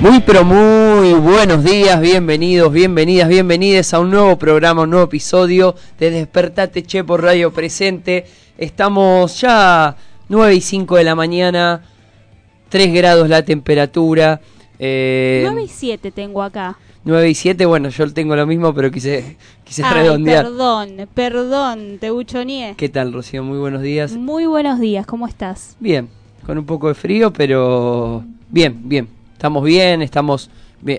Muy pero muy buenos días, bienvenidos, bienvenidas, bienvenidas a un nuevo programa, un nuevo episodio de Despertate Che por Radio Presente. Estamos ya 9 y 5 de la mañana, 3 grados la temperatura. Eh, 9 y 7 tengo acá. 9 y 7, bueno, yo tengo lo mismo, pero quise, quise redondear. Perdón, perdón, te buchoneé. ¿Qué tal, Rocío? Muy buenos días. Muy buenos días, ¿cómo estás? Bien, con un poco de frío, pero bien, bien estamos bien, estamos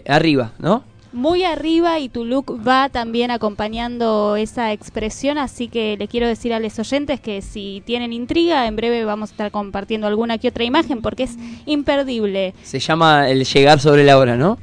arriba, ¿no? Muy arriba y tu look va también acompañando esa expresión, así que le quiero decir a los oyentes que si tienen intriga, en breve vamos a estar compartiendo alguna que otra imagen porque es imperdible. Se llama el llegar sobre la hora, ¿no?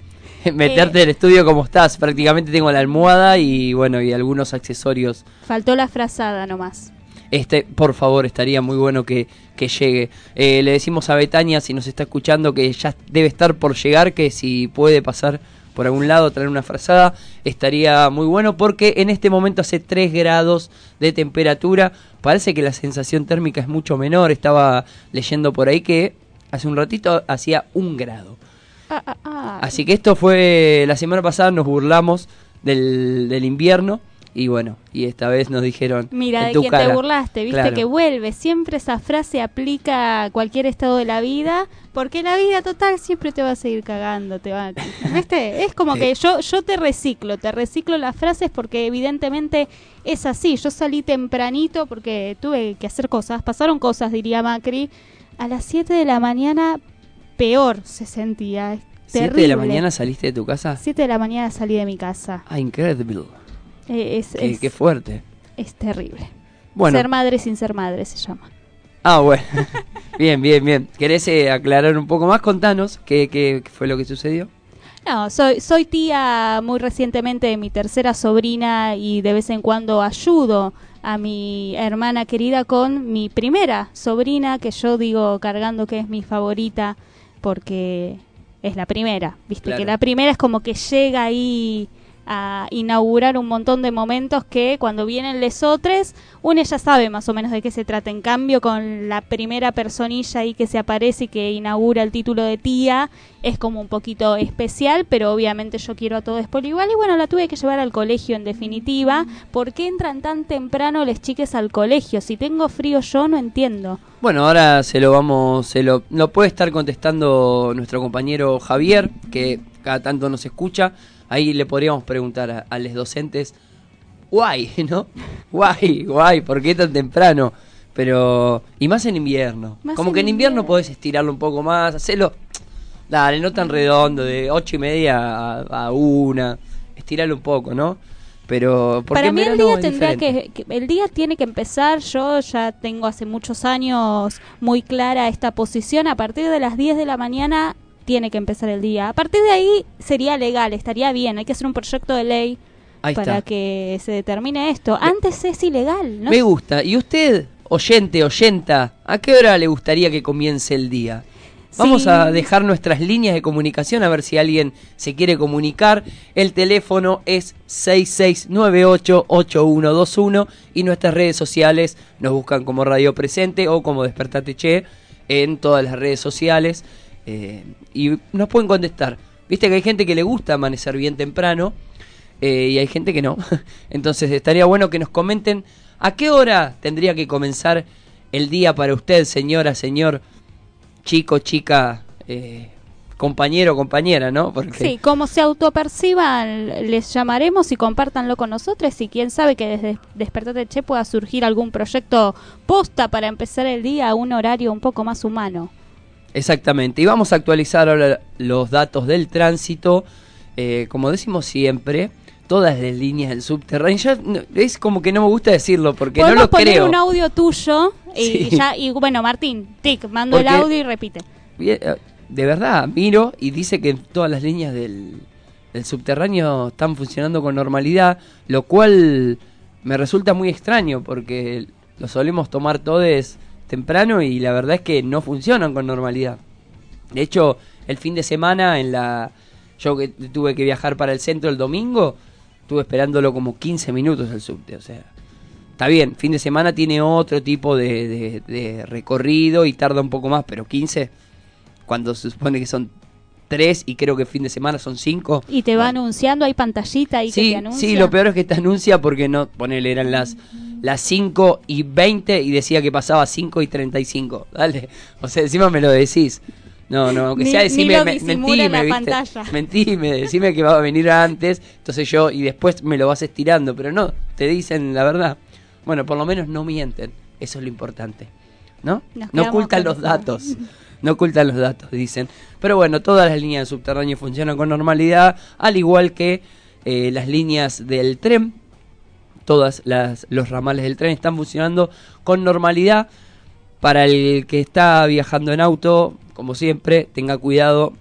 Meterte en el estudio como estás, prácticamente tengo la almohada y bueno, y algunos accesorios. Faltó la frazada nomás. Este, por favor, estaría muy bueno que, llegue. Eh, le decimos a Betania, si nos está escuchando, que ya debe estar por llegar, que si puede pasar por algún lado, traer una frazada, estaría muy bueno porque en este momento hace 3 grados de temperatura. Parece que la sensación térmica es mucho menor. Estaba leyendo por ahí que hace un ratito hacía un grado. Ah, ah, ah. Así que esto fue la semana pasada, nos burlamos del, del invierno y bueno, y esta vez nos dijeron. Mira, de quién te burlaste, viste que vuelve. Siempre esa frase aplica a cualquier estado de la vida, porque la vida total siempre te va a seguir cagando. Te va, ¿viste? Es como que yo, yo te reciclo, te reciclo las frases porque evidentemente es así. Yo salí tempranito porque tuve que hacer cosas, pasaron cosas, diría Macri. A las 7 de la mañana, peor se sentía. ¿7 de la mañana saliste de tu casa? 7 de la mañana salí de mi casa. Ah, increíble. Eh, es, qué, fuerte. Es terrible. Bueno. Ser madre sin ser madre se llama. Ah, bueno. bien, bien, bien. ¿Querés eh, aclarar un poco más? Contanos qué, qué, fue lo que sucedió. No, soy, soy tía muy recientemente de mi tercera sobrina y de vez en cuando ayudo a mi hermana querida con mi primera sobrina, que yo digo cargando que es mi favorita porque es la primera, viste que la primera es como que llega ahí a inaugurar un montón de momentos que cuando vienen lesotres, uno ya sabe más o menos de qué se trata. En cambio, con la primera personilla ahí que se aparece y que inaugura el título de tía, es como un poquito especial, pero obviamente yo quiero a todo por igual. Y bueno, la tuve que llevar al colegio en definitiva. ¿Por qué entran tan temprano les chiques al colegio? Si tengo frío yo, no entiendo. Bueno, ahora se lo vamos, se lo, lo puede estar contestando nuestro compañero Javier, que cada tanto nos escucha ahí le podríamos preguntar a, los docentes, guay, ¿no? Guay, guay, ¿por qué tan temprano? Pero, y más en invierno. Como que en invierno, podés estirarlo un poco más, hacerlo, dale, no tan redondo, de ocho y media a, una, estirarlo un poco, ¿no? Pero para mí el día tendría que, el día tiene que empezar yo ya tengo hace muchos años muy clara esta posición a partir de las 10 de la mañana tiene que empezar el día. A partir de ahí sería legal, estaría bien. Hay que hacer un proyecto de ley para que se determine esto. Antes es ilegal. ¿no? Me gusta. ¿Y usted, oyente, oyenta, a qué hora le gustaría que comience el día? Vamos a dejar nuestras líneas de comunicación a ver si alguien se quiere comunicar. El teléfono es 6698-8121 y nuestras redes sociales nos buscan como Radio Presente o como Despertate Che en todas las redes sociales. Eh, y nos pueden contestar. Viste que hay gente que le gusta amanecer bien temprano eh, y hay gente que no. Entonces estaría bueno que nos comenten a qué hora tendría que comenzar el día para usted, señora, señor, chico, chica, eh, compañero compañera, ¿no? Porque Sí, como se autoperciban, les llamaremos y compártanlo con nosotros y quién sabe que desde Despertate Che pueda surgir algún proyecto posta para empezar el día a un horario un poco más humano. Exactamente. Y vamos a actualizar ahora los datos del tránsito. Eh, como decimos siempre, todas las líneas del subterráneo. Ya no- es como que no me gusta decirlo porque no Podemos lo poner creo. un audio tuyo y Sí. ya y bueno, Martín, tic, mando el audio y repite. Eh, De verdad, miro y dice que todas las líneas del, del subterráneo están funcionando con normalidad, lo cual me resulta muy extraño porque lo solemos tomar todos temprano y la verdad es que no funcionan con normalidad. De hecho, el fin de semana en la yo que tuve que viajar para el centro el domingo, estuve esperándolo como 15 minutos el subte, o sea, está bien, fin de semana tiene otro tipo de, de- de recorrido y tarda un poco más, pero 15 cuando se supone que son 3 y creo que fin de semana son 5. Y te va anunciando, hay pantallita ahí que Sí, te anuncia. sí, lo peor es que te anuncia porque no, ponele, eran las las 5 y 20 y decía que pasaba 5 y 35. Dale, o sea, encima me lo decís. No, no, aunque sea ni decime, me- la ¿viste? Mentime, decime que va a venir antes, entonces yo, y después me lo vas estirando, pero no, te dicen la verdad. Bueno, por lo menos no mienten, eso es lo importante, ¿no? No ocultan los eso. datos, no ocultan los datos, dicen. Pero bueno, todas las líneas de subterráneo funcionan con normalidad, al igual que eh, las líneas del tren, todas las, los ramales del tren están funcionando con normalidad. Para el que está viajando en auto, como siempre, tenga cuidado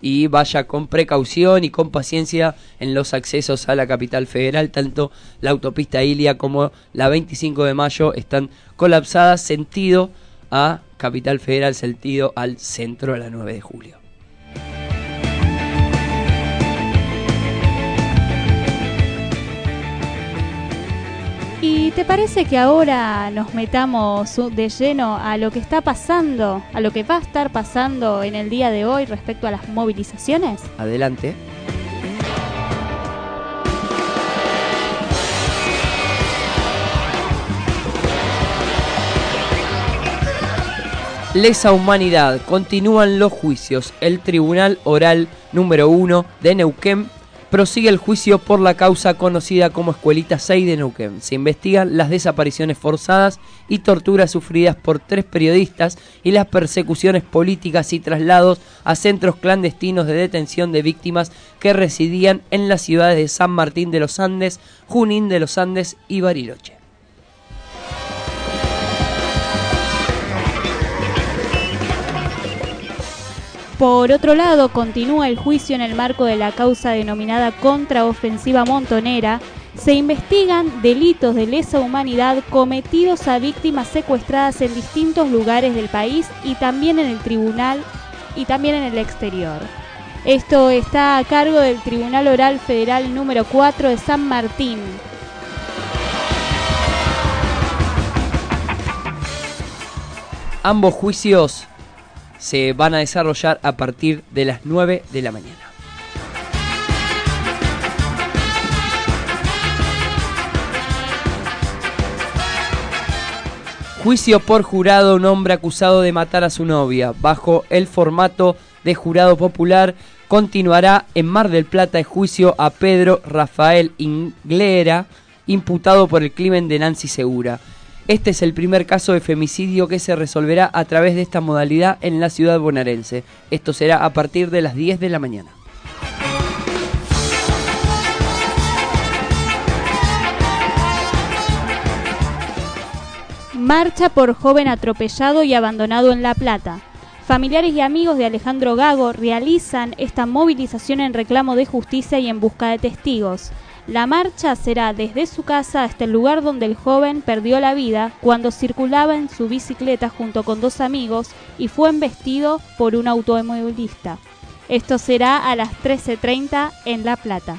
y vaya con precaución y con paciencia en los accesos a la capital federal. Tanto la autopista Ilia como la 25 de mayo están colapsadas sentido a Capital Federal, sentido al centro de la 9 de julio. ¿Y te parece que ahora nos metamos de lleno a lo que está pasando, a lo que va a estar pasando en el día de hoy respecto a las movilizaciones? Adelante. Lesa humanidad. Continúan los juicios. El Tribunal Oral número 1 de Neuquén prosigue el juicio por la causa conocida como Escuelita 6 de. Se investigan las desapariciones forzadas y torturas sufridas por tres periodistas y las persecuciones políticas y traslados a centros clandestinos de detención de víctimas que residían en las ciudades de San Martín de los Andes, Junín de los Andes y Bariloche. Por otro lado, continúa el juicio en el marco de la causa denominada contraofensiva montonera. Se investigan delitos de lesa humanidad cometidos a víctimas secuestradas en distintos lugares del país y también en el tribunal y también en el exterior. Esto está a cargo del Tribunal Oral Federal número 4 de San Martín. Ambos juicios se van a desarrollar a partir de las 9 de la mañana. Juicio por jurado, un hombre acusado de matar a su novia. Bajo el formato de jurado popular, continuará en Mar del Plata el juicio a Pedro Rafael Inglera, imputado por el crimen de Nancy Segura. Este es el primer caso de femicidio que se resolverá a través de esta modalidad en la ciudad bonaerense. Esto será a partir de las 10 de la mañana. Marcha por joven atropellado y abandonado en La Plata. Familiares y amigos de Alejandro Gago realizan esta movilización en reclamo de justicia y en busca de testigos. La marcha será desde su casa hasta el lugar donde el joven perdió la vida cuando circulaba en su bicicleta junto con dos amigos y fue embestido por un automovilista. Esto será a las 13.30 en La Plata.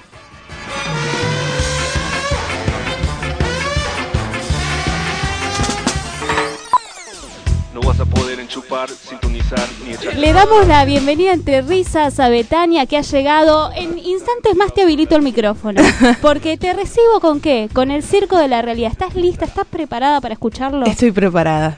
No vas a poder enchupar, sintonizar ni echar. Le damos la bienvenida entre risas a Betania que ha llegado. En instantes más te habilito el micrófono. Porque te recibo con qué? Con el circo de la realidad. ¿Estás lista? ¿Estás preparada para escucharlo? Estoy preparada.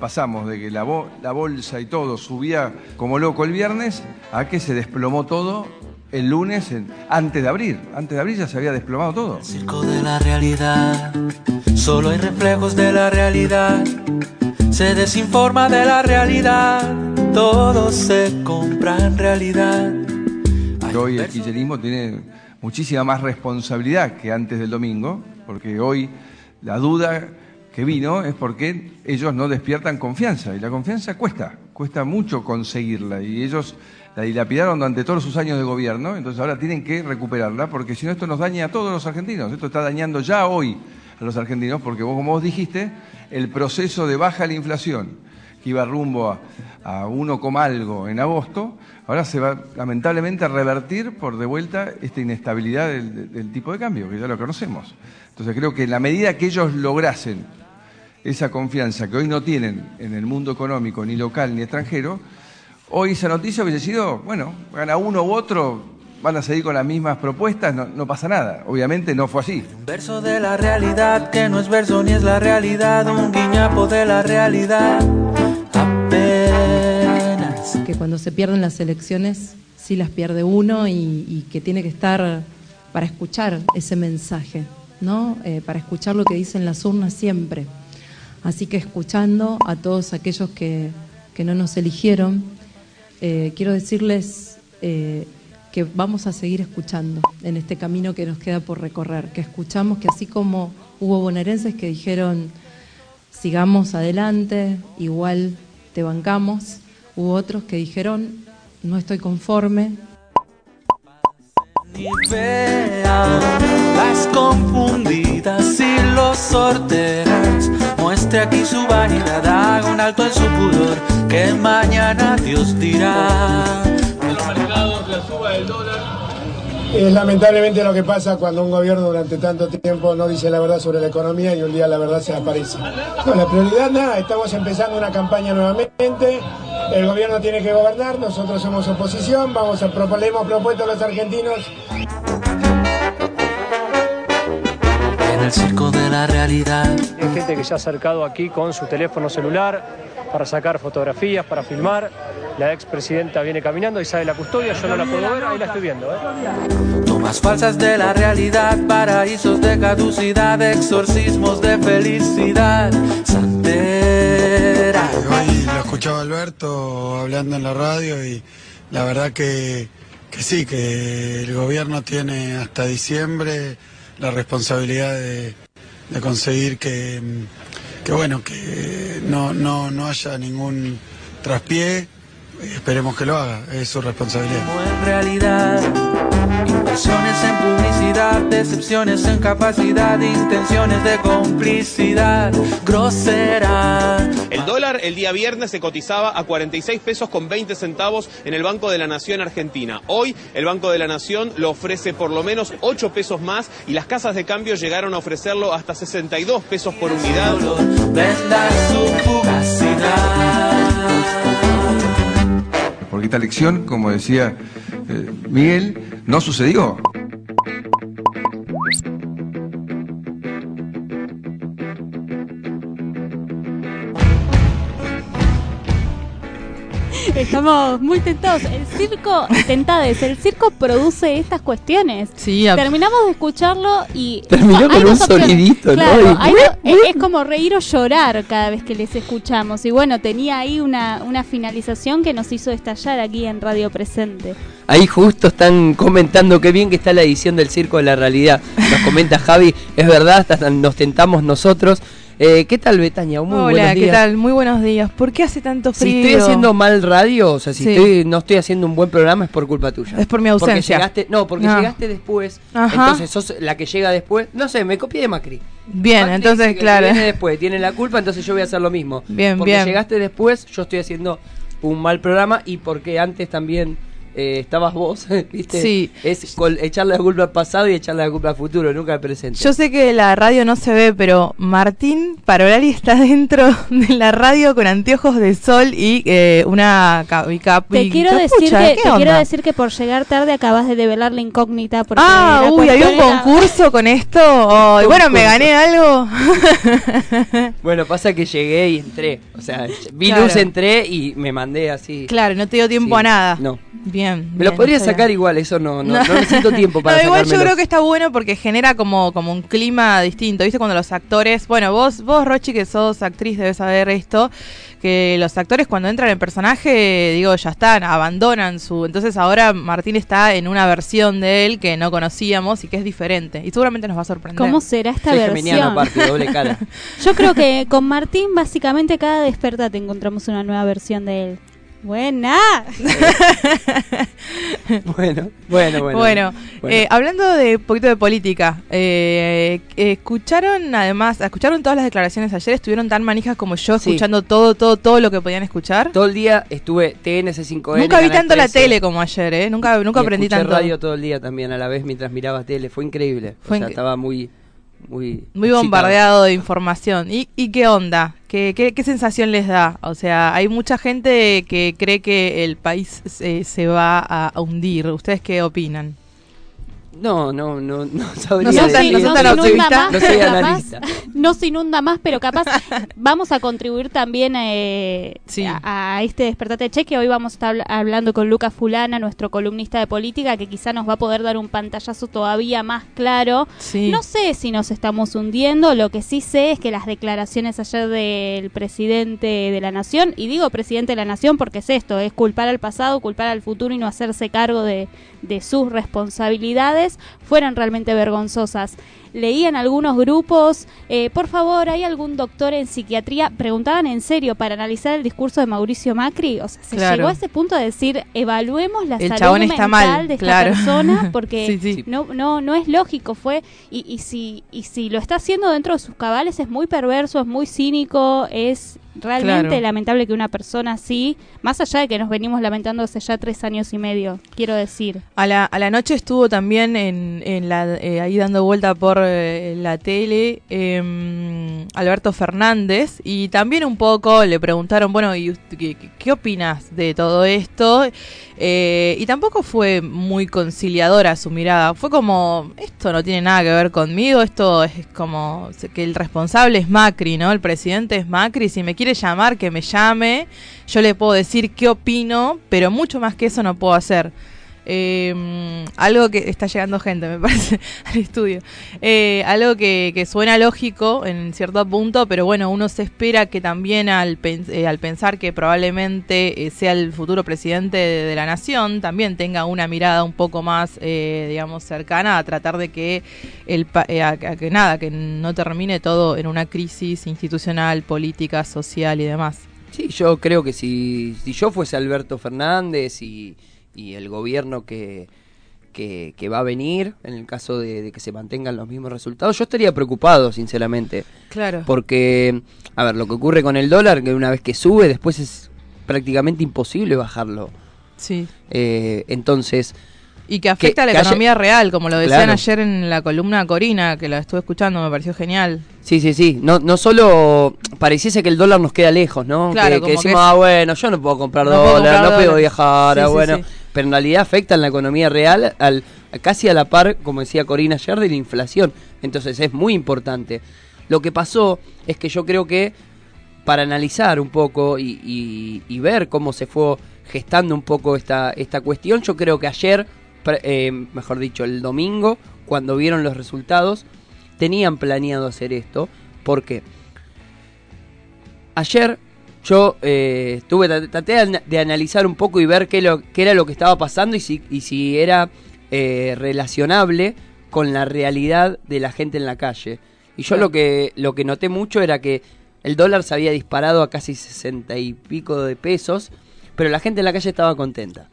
Pasamos de que la, bo- la bolsa y todo subía como loco el viernes a que se desplomó todo el lunes en- antes de abrir. Antes de abrir ya se había desplomado todo. Circo de la realidad, solo hay reflejos de la realidad. Se desinforma de la realidad, todo se compra en realidad. Hoy el kirchnerismo tiene muchísima más responsabilidad que antes del domingo, porque hoy la duda que vino es porque ellos no despiertan confianza, y la confianza cuesta, cuesta mucho conseguirla, y ellos la dilapidaron durante todos sus años de gobierno, entonces ahora tienen que recuperarla, porque si no esto nos daña a todos los argentinos, esto está dañando ya hoy a los argentinos, porque vos, como vos dijiste, el proceso de baja de la inflación, que iba rumbo a, a 1, coma algo en agosto, ahora se va lamentablemente a revertir por de vuelta esta inestabilidad del tipo de cambio, que ya lo conocemos. Entonces creo que en la medida que ellos lograsen esa confianza que hoy no tienen en el mundo económico, ni local ni extranjero, hoy esa noticia hubiese sido, bueno, gana uno u otro, van a seguir con las mismas propuestas, no, no pasa nada. Obviamente no fue así. Un verso de la realidad que no es verso ni es la realidad, un guiñapo de la realidad. Apenas. que cuando se pierden las elecciones sí las pierde uno y, y que tiene que estar para escuchar ese mensaje, ¿no? Eh, para escuchar lo que dicen las urnas siempre. Así que escuchando a todos aquellos que, que no nos eligieron, eh, quiero decirles eh, que vamos a seguir escuchando en este camino que nos queda por recorrer, que escuchamos que así como hubo bonaerenses que dijeron sigamos adelante, igual te bancamos, hubo otros que dijeron no estoy conforme, las confundidas y los. Muestre aquí su vanidad, haga un alto en su pudor, que mañana Dios dirá. Es lamentablemente lo que pasa cuando un gobierno durante tanto tiempo no dice la verdad sobre la economía y un día la verdad se aparece. No, la prioridad nada, estamos empezando una campaña nuevamente, el gobierno tiene que gobernar, nosotros somos oposición, vamos a proponer, hemos propuesto a los argentinos el circo de la realidad. Hay gente que se ha acercado aquí con su teléfono celular para sacar fotografías, para filmar. La expresidenta viene caminando y sale la custodia, yo no la puedo ver, ahí la estoy viendo. ¿eh? Tomas falsas de la realidad, paraísos de caducidad, exorcismos de felicidad. Santera. Hoy lo escuchaba Alberto hablando en la radio y la verdad que, que sí, que el gobierno tiene hasta diciembre la responsabilidad de, conseguir que, que bueno, que no, no, no haya ningún traspié. Esperemos que lo haga, es su responsabilidad. en realidad. Inversiones en decepciones en capacidad, intenciones de complicidad grosera. El dólar el día viernes se cotizaba a 46 pesos con 20 centavos en el Banco de la Nación Argentina. Hoy el Banco de la Nación lo ofrece por lo menos 8 pesos más y las casas de cambio llegaron a ofrecerlo hasta 62 pesos por unidad. Porque esta elección, como decía eh, Miguel, no sucedió. Estamos muy tentados. El circo, tentades, el circo produce estas cuestiones. Sí, Terminamos de escucharlo y. Terminó con un sonidito, ¿no? Claro, es, es como reír o llorar cada vez que les escuchamos. Y bueno, tenía ahí una, una finalización que nos hizo estallar aquí en Radio Presente. Ahí justo están comentando qué bien que está la edición del Circo de la Realidad. Nos comenta Javi, es verdad, hasta nos tentamos nosotros. Eh, ¿Qué tal, Betania? Muy Hola, buenos ¿qué días. tal? Muy buenos días. ¿Por qué hace tanto Si frío? estoy haciendo mal radio, o sea, si Sí. estoy, no estoy haciendo un buen programa es por culpa tuya. Es por mi Porque ausencia. llegaste, no, porque llegaste después. Ajá. Entonces sos la que llega después. No sé, me copié de Macri. Bien, Macri entonces, claro. Viene después, tiene la culpa, entonces yo voy a hacer lo mismo. Bien, porque bien. llegaste después, yo estoy haciendo un mal programa y porque antes también eh, estabas vos, ¿viste? Sí. Es col- echarle la culpa al pasado y echarle la culpa al futuro, nunca al presente. Yo sé que la radio no se ve, pero Martín Parolari está dentro de la radio con anteojos de sol y eh, una y cap- Te y quiero decir que ¿Qué te quiero decir que por llegar tarde acabas de develar la incógnita porque Ah, uy, había un era- concurso con esto. Ay, bueno, me gané algo. Bueno, pasa que llegué y entré. O sea, vi Claro. luz, entré y me mandé así. Claro, no te dio tiempo Sí, a nada. No. Bien. Me lo podría sacar igual, eso no, no, no necesito tiempo para No, igual yo creo que está bueno porque genera como, como un clima distinto. ¿Viste? Cuando los actores. Bueno, vos, vos, Rochi, que sos actriz, debes saber esto. Que los actores cuando entran en personaje, digo, ya están, abandonan su. Entonces ahora Martín está en una versión de él que no conocíamos y que es diferente. Y seguramente nos va a sorprender. ¿Cómo será esta Soy versión? geminiano aparte, doble cara. Yo creo que con Martín básicamente cada despertate encontramos una nueva versión de él. Buena. bueno, bueno, bueno. Bueno, eh, hablando de un poquito de política, eh, escucharon además, escucharon todas las declaraciones ayer, estuvieron tan manijas como yo, Sí. escuchando todo, todo, todo lo que podían escuchar. Todo el día estuve TNC5N. Nunca vi tanto la 13, tele como ayer, ¿eh? Nunca, nunca y aprendí tanto. radio todo el día también a la vez mientras miraba tele. Fue increíble. Fue o sea, inc- estaba muy, muy, bombardeado de información. ¿Y, y qué onda? ¿Qué, qué, qué sensación les da? O sea, hay mucha gente que cree que el país se, se va a, a hundir. ¿Ustedes qué opinan? No, no, no, no sabría No decir. no no, soy, inunda más, no soy pero capaz- analista. no se inunda más, pero capaz vamos a contribuir también eh, a, a este despertate cheque. Hoy vamos a estar habl- hablando con Lucas Fulana, nuestro columnista de política, que quizá nos va a poder dar un pantallazo todavía más claro. Sí. No sé si nos estamos hundiendo, lo que sí sé es que las declaraciones ayer del presidente de la nación, y digo presidente de la nación porque es esto, es culpar al pasado, culpar al futuro y no hacerse cargo de, de sus responsabilidades, fueron realmente vergonzosas. Leían algunos grupos, eh, por favor, ¿hay algún doctor en psiquiatría? Preguntaban en serio para analizar el discurso de Mauricio Macri. O sea, se Claro. llegó a ese punto de decir, evaluemos la El salud mental mal, de esta claro. persona porque Sí, sí. no no no es lógico fue y, y si y si lo está haciendo dentro de sus cabales es muy perverso es muy cínico es realmente Claro. lamentable que una persona así más allá de que nos venimos lamentando hace ya tres años y medio quiero decir A la, a la noche estuvo también en, en la, eh, ahí dando vuelta por la tele eh, Alberto Fernández y también un poco le preguntaron, bueno, ¿y qué, opinas de todo esto? Eh, y tampoco fue muy conciliadora su mirada, fue como, esto no tiene nada que ver conmigo, esto es como que el responsable es Macri, ¿no? El presidente es Macri, si me quiere llamar, que me llame, yo le puedo decir qué opino, pero mucho más que eso no puedo hacer. Eh, algo que está llegando gente, me parece, al estudio. Eh, algo que, suena lógico en cierto punto, pero bueno, uno se espera que también al, eh, al pensar que probablemente eh, sea el futuro presidente de, la nación, también tenga una mirada un poco más, eh, digamos, cercana a tratar de que el eh, a- a que nada, que no termine todo en una crisis institucional, política, social y demás. Sí, yo creo que si, si yo fuese Alberto Fernández y, y el gobierno que, que, que va a venir, en el caso de, de que se mantengan los mismos resultados, yo estaría preocupado, sinceramente. Claro. Porque, a ver, lo que ocurre con el dólar, que una vez que sube, después es prácticamente imposible bajarlo. Sí. Eh, entonces... Y que afecta a la haya- economía real, como lo decían Claro. ayer en la columna Corina, que la estuve escuchando, me pareció genial. Sí, sí, sí. No, no solo pareciese que el dólar nos queda lejos, ¿no? Claro, que, que decimos, es- ah, bueno, yo no puedo comprar No puedo dólar, comprar no puedo viajar, Sí, ah, sí, bueno. sí. Pero en realidad afecta en la economía real al casi a la par, como decía Corina ayer, de la inflación. Entonces es muy importante. Lo que pasó es que yo creo que para analizar un poco y, ver cómo se fue gestando un poco esta, esta cuestión, yo creo que ayer, eh, mejor dicho, el domingo, cuando vieron los resultados, tenían planeado hacer esto. ¿Por qué? Ayer yo eh, tuve, traté de, ana- de analizar un poco y ver qué, lo, qué era lo que estaba pasando y si, y si era eh, relacionable con la realidad de la gente en la calle. Y yo lo que, lo que noté mucho era que el dólar se había disparado a casi 60 y pico de pesos, pero la gente en la calle estaba contenta.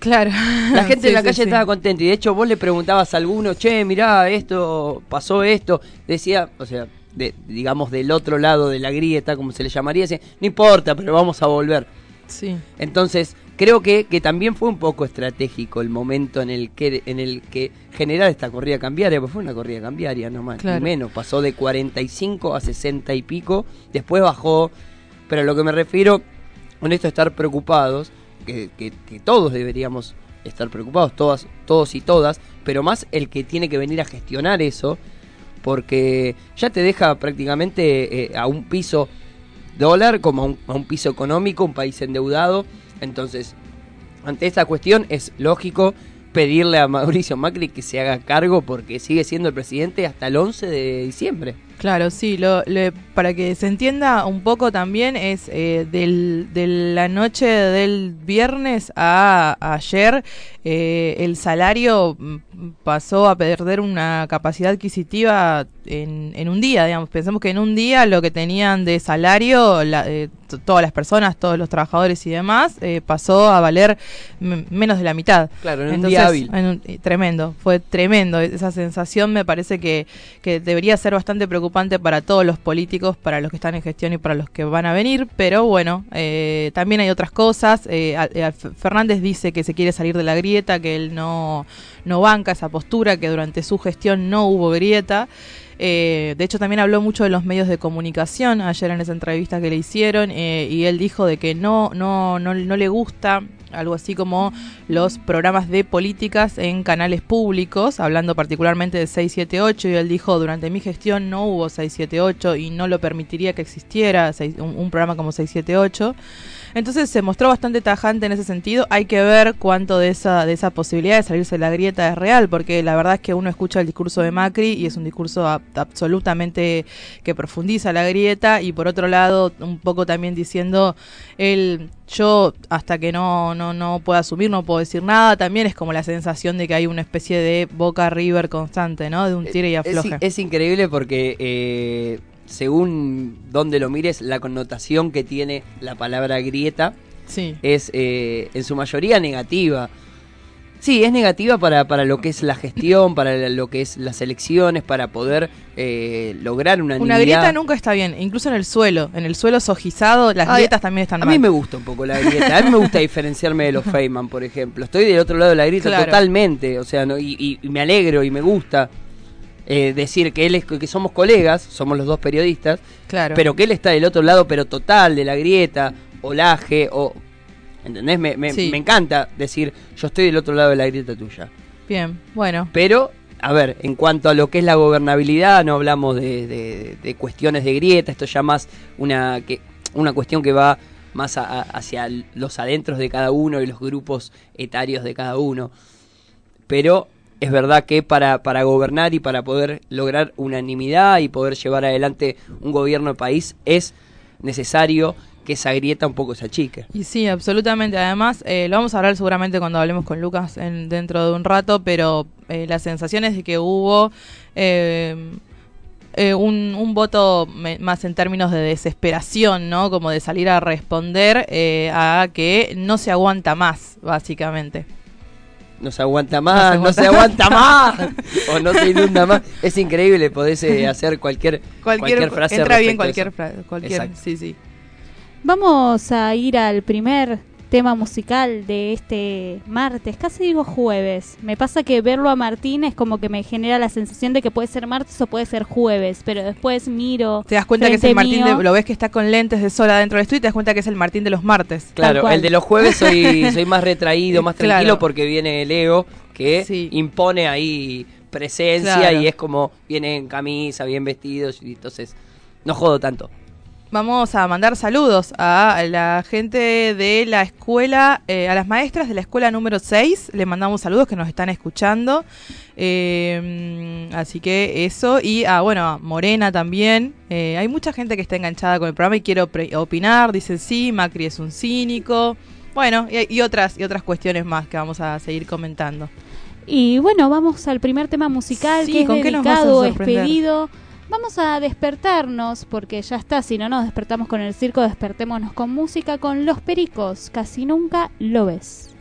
Claro. La gente Sí, en la sí, calle sí. estaba contenta y de hecho vos le preguntabas a alguno, che, mirá, esto, pasó esto. Decía, o sea, de, digamos del otro lado de la grieta, como se le llamaría, decía, no importa, pero vamos a volver. Sí. Entonces, creo que, que también fue un poco estratégico el momento en el que en el que generar esta corrida cambiaria, pues fue una corrida cambiaria nomás, Claro. ni menos, pasó de 45 a 60 y pico, después bajó, pero a lo que me refiero con esto estar preocupados, que, que- que todos deberíamos estar preocupados, todas, todos y todas, pero más el que tiene que venir a gestionar eso, porque ya te deja prácticamente eh, a un piso dólar como a un, a un piso económico, un país endeudado. Entonces, ante esta cuestión es lógico pedirle a Mauricio Macri que se haga cargo porque sigue siendo el presidente hasta el 11 de diciembre. Claro, sí, lo, le- para que se entienda un poco también es eh, del, de la noche del viernes a, ayer eh, el salario mm, pasó a perder una capacidad adquisitiva en, en un día, digamos. Pensemos que en un día lo que tenían de salario la- eh, todas las personas, todos los trabajadores y demás, eh, pasó a valer menos de la mitad. Claro, en un día hábil. en un- eh, tremendo, fue tremendo. Esa sensación me parece que, que debería ser bastante preocupante para todos los políticos, para los que están en gestión y para los que van a venir. Pero bueno, eh, también hay otras cosas. Eh, a- Fernández dice que se quiere salir de la grieta, que él no, no banca esa postura, que durante su gestión no hubo grieta. Eh, de hecho, también habló mucho de los medios de comunicación ayer en esa entrevista que le hicieron eh, y él dijo de que no, no, no, no le gusta algo así como los programas de políticas en canales públicos, hablando particularmente de 678 y él dijo durante mi gestión no hubo 678 y no lo permitiría que existiera un, un programa como 678. Entonces se mostró bastante tajante en ese sentido. Hay que ver cuánto de esa, de esa posibilidad de salirse de la grieta es real, porque la verdad es que uno escucha el discurso de Macri y es un discurso a- absolutamente que profundiza la grieta y por otro lado un poco también diciendo el yo hasta que no, no, no pueda asumir no puedo decir nada. También es como la sensación de que hay una especie de boca river constante, ¿no? De un tire y Es, afloje. es increíble porque eh, según donde lo mires, la connotación que tiene la palabra grieta Sí. es eh, en su mayoría negativa. Sí, es negativa para, para lo que es la gestión, para lo que es las elecciones, para poder eh, lograr una Una grieta nunca está bien, incluso en el suelo, en el suelo sojizado, las Ay, grietas también están A mal. mí me gusta un poco la grieta. A mí me gusta diferenciarme de los Feynman, por ejemplo. Estoy del otro lado de la grieta Claro. totalmente. O sea, no, y, y- y me alegro y me gusta eh, decir que él es que somos colegas, somos los dos periodistas, Claro. pero que él está del otro lado, pero total de la grieta, olaje, o ¿entendés? Me, me- Sí. me encanta decir yo estoy del otro lado de la grieta tuya. Bien, bueno. Pero, a ver, en cuanto a lo que es la gobernabilidad, no hablamos de, de- de cuestiones de grieta, esto ya más una, que, una cuestión que va más a- a- hacia los adentros de cada uno y los grupos etarios de cada uno. Pero es verdad que para, para gobernar y para poder lograr unanimidad y poder llevar adelante un gobierno de país es necesario que esa grieta un poco se achique. Y sí, absolutamente. Además, eh, lo vamos a hablar seguramente cuando hablemos con Lucas en, dentro de un rato, pero eh, las sensaciones de que hubo eh, eh, un, un voto más en términos de desesperación, ¿no? Como de salir a responder eh, a que no se aguanta más, básicamente. No se aguanta más, no se aguanta, más, o no se inunda más. Es increíble, podés eh, hacer cualquier, cualquier, frase. Entra bien cualquier frase. Cualquier, Exacto. sí, sí. Vamos a ir al primer tema musical de este martes, casi digo jueves. Me pasa que verlo a Martín es como que me genera la sensación de que puede ser martes o puede ser jueves, pero después miro. Te das cuenta que es el Martín, mío, de, lo ves que está con lentes de sol adentro del estudio y te das cuenta que es el Martín de los martes. Claro, el de los jueves soy, soy más retraído, más Claro. tranquilo porque viene Leo que Sí. impone ahí presencia Claro. y es como viene en camisa, bien vestidos y entonces no jodo tanto. Vamos a mandar saludos a la gente de la escuela, eh, a las maestras de la escuela número 6. Le mandamos saludos que nos están escuchando. Eh, así que eso. Y a, bueno, a Morena también. Eh, hay mucha gente que está enganchada con el programa y quiero opinar. Dicen sí, Macri es un cínico. Bueno, y, y otras, y otras cuestiones más que vamos a seguir comentando. Y bueno, vamos al primer tema musical Sí, que es ¿con qué nos vas a dedicado, es sorprender? pedido. Vamos a despertarnos, porque ya está, si no nos despertamos con el circo, despertémonos con música, con Los Pericos, casi nunca lo ves.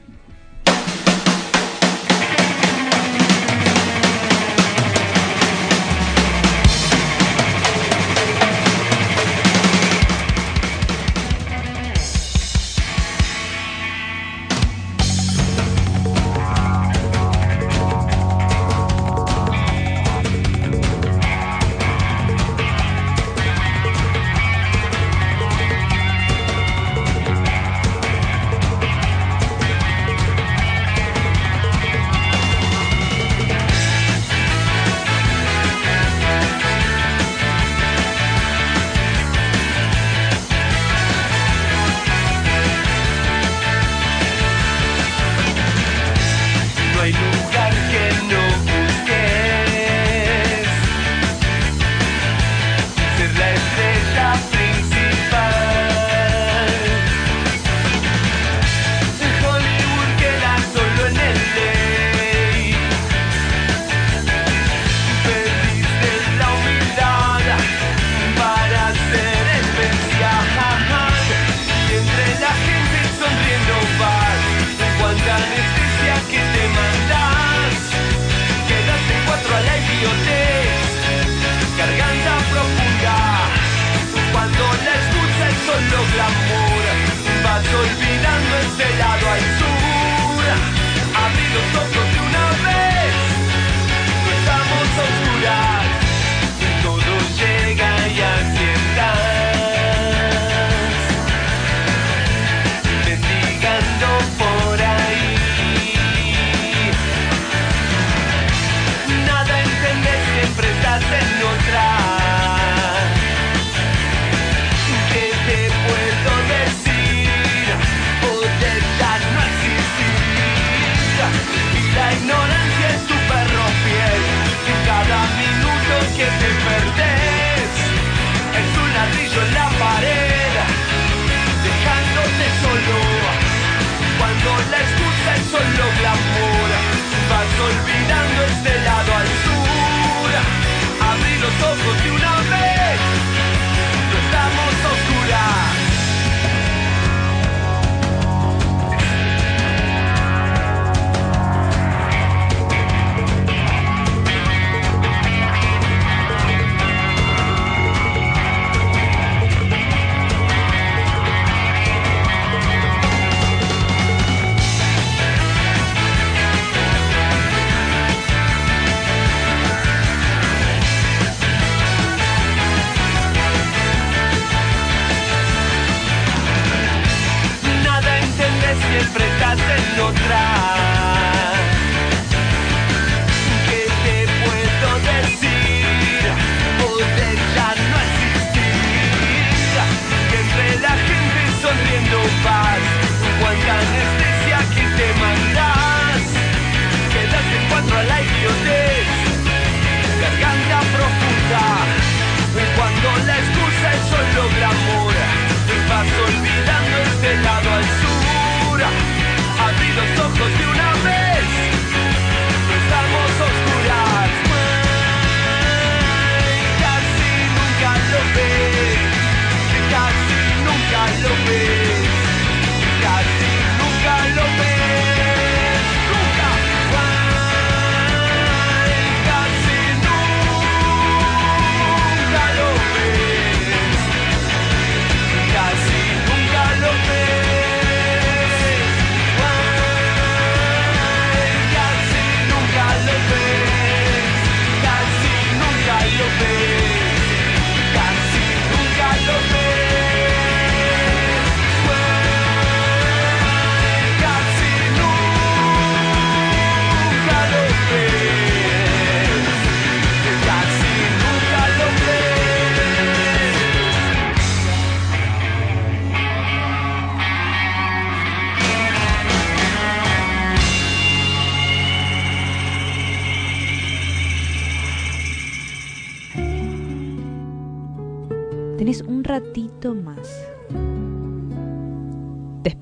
Solo glamour, vas olvidando este lado al sur. Abrí los ojos de una estás en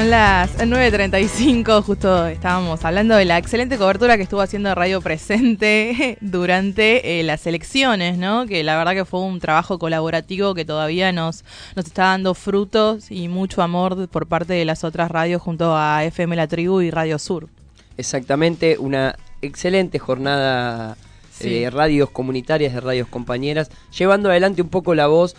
Son las 9.35, justo estábamos hablando de la excelente cobertura que estuvo haciendo Radio Presente durante eh, las elecciones, ¿no? Que la verdad que fue un trabajo colaborativo que todavía nos, nos está dando frutos y mucho amor por parte de las otras radios junto a FM La Tribu y Radio Sur. Exactamente, una excelente jornada Sí. de radios comunitarias, de radios compañeras, llevando adelante un poco la voz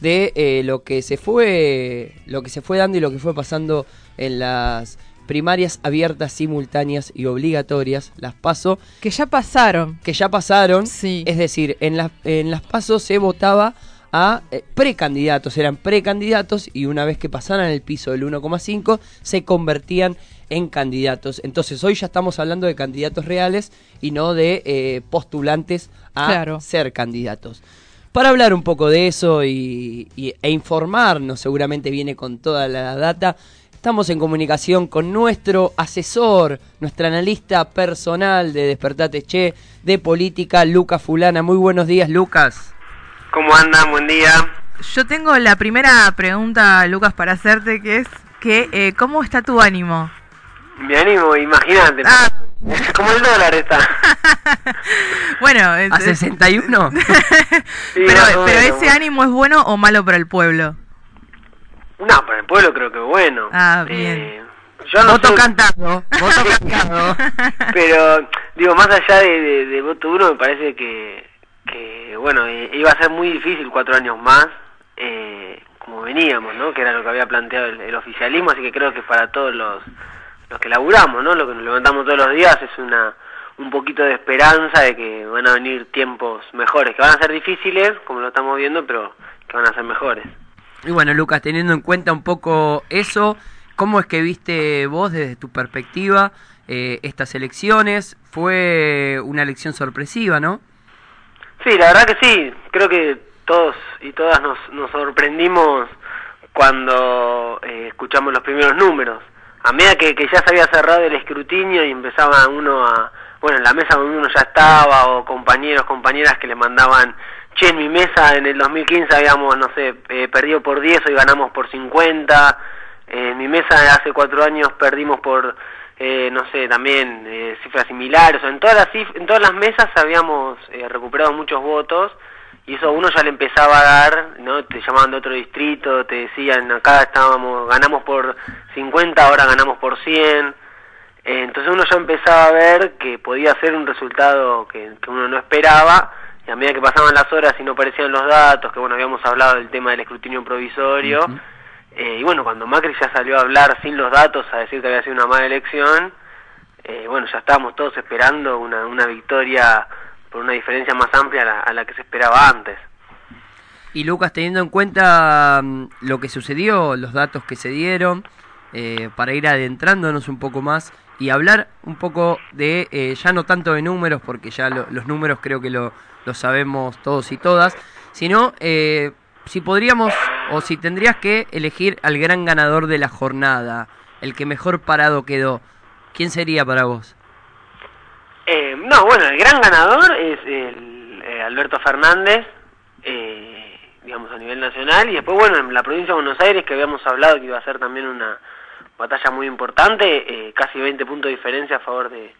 de eh, lo que se fue lo que se fue dando y lo que fue pasando en las primarias abiertas, simultáneas y obligatorias, las PASO. Que ya pasaron. Que ya pasaron. Es decir, en las, en las PASO se votaba a eh, precandidatos, eran precandidatos y una vez que pasaran el piso del 1,5 se convertían en candidatos. Entonces hoy ya estamos hablando de candidatos reales y no de eh, postulantes a Claro. ser candidatos. Para hablar un poco de eso y, y- e informarnos, seguramente viene con toda la data, estamos en comunicación con nuestro asesor, nuestra analista personal de Despertate Che, de política, Lucas Fulana. Muy buenos días, Lucas. ¿Cómo andan? Buen día. Yo tengo la primera pregunta, Lucas, para hacerte, que es que eh, ¿cómo está tu ánimo? Mi ánimo, imagínate. Ah. Como el dólar está. Bueno, es- ¿A es- 61? Sí, pero, pero ese ánimo es bueno o malo para el pueblo? No, para el pueblo creo que bueno. Ah, Eh, bien. yo no Voto soy- cantado, voto cantado. Pero, digo, más allá de, de, de voto duro, me parece que, que bueno, eh, iba a ser muy difícil cuatro años más, eh, como veníamos, ¿no? Que era lo que había planteado el, el oficialismo, así que creo que para todos los, los que laburamos, ¿no? Los que nos levantamos todos los días es una un poquito de esperanza de que van a venir tiempos mejores, que van a ser difíciles, como lo estamos viendo, pero que van a ser mejores. Y bueno, Lucas, teniendo en cuenta un poco eso ¿Cómo es que viste vos desde tu perspectiva eh, estas elecciones? Fue una elección sorpresiva, ¿no? Sí, la verdad que sí. Creo que todos y todas nos, nos sorprendimos cuando eh, escuchamos los primeros números. A medida que, que ya se había cerrado el escrutinio y empezaba uno a, bueno, en la mesa donde uno ya estaba, o compañeros, compañeras que le mandaban, che, en mi mesa en el 2015 habíamos, no sé, eh, perdido por 10, hoy ganamos por 50, eh, en mi mesa hace cuatro años perdimos por, eh, no sé, también eh, cifras similares, o en todas las, en todas las mesas habíamos eh, recuperado muchos votos, y eso a uno ya le empezaba a dar, ¿no? Te llamaban de otro distrito, te decían, acá estábamos, ganamos por 50, ahora ganamos por 100. Eh, entonces uno ya empezaba a ver que podía ser un resultado que, que uno no esperaba, y a medida que pasaban las horas y no aparecían los datos, que bueno, habíamos hablado del tema del escrutinio provisorio, eh, y bueno, cuando Macri ya salió a hablar sin los datos, a decir que había sido una mala elección, eh, bueno, ya estábamos todos esperando una, una victoria por una diferencia más amplia a la, a la que se esperaba antes. Y Lucas, teniendo en cuenta mm, lo que sucedió, los datos que se dieron, eh, para ir adentrándonos un poco más y hablar un poco de, eh, ya no tanto de números, porque ya lo- los números creo que lo, lo sabemos todos y todas, sino eh, si podríamos o si tendrías que elegir al gran ganador de la jornada, el que mejor parado quedó, ¿quién sería para vos? Eh, no, bueno, el gran ganador es el, eh, Alberto Fernández, eh, digamos a nivel nacional, y después, bueno, en la provincia de Buenos Aires, que habíamos hablado que iba a ser también una batalla muy importante, eh, casi 20 puntos de diferencia a favor de,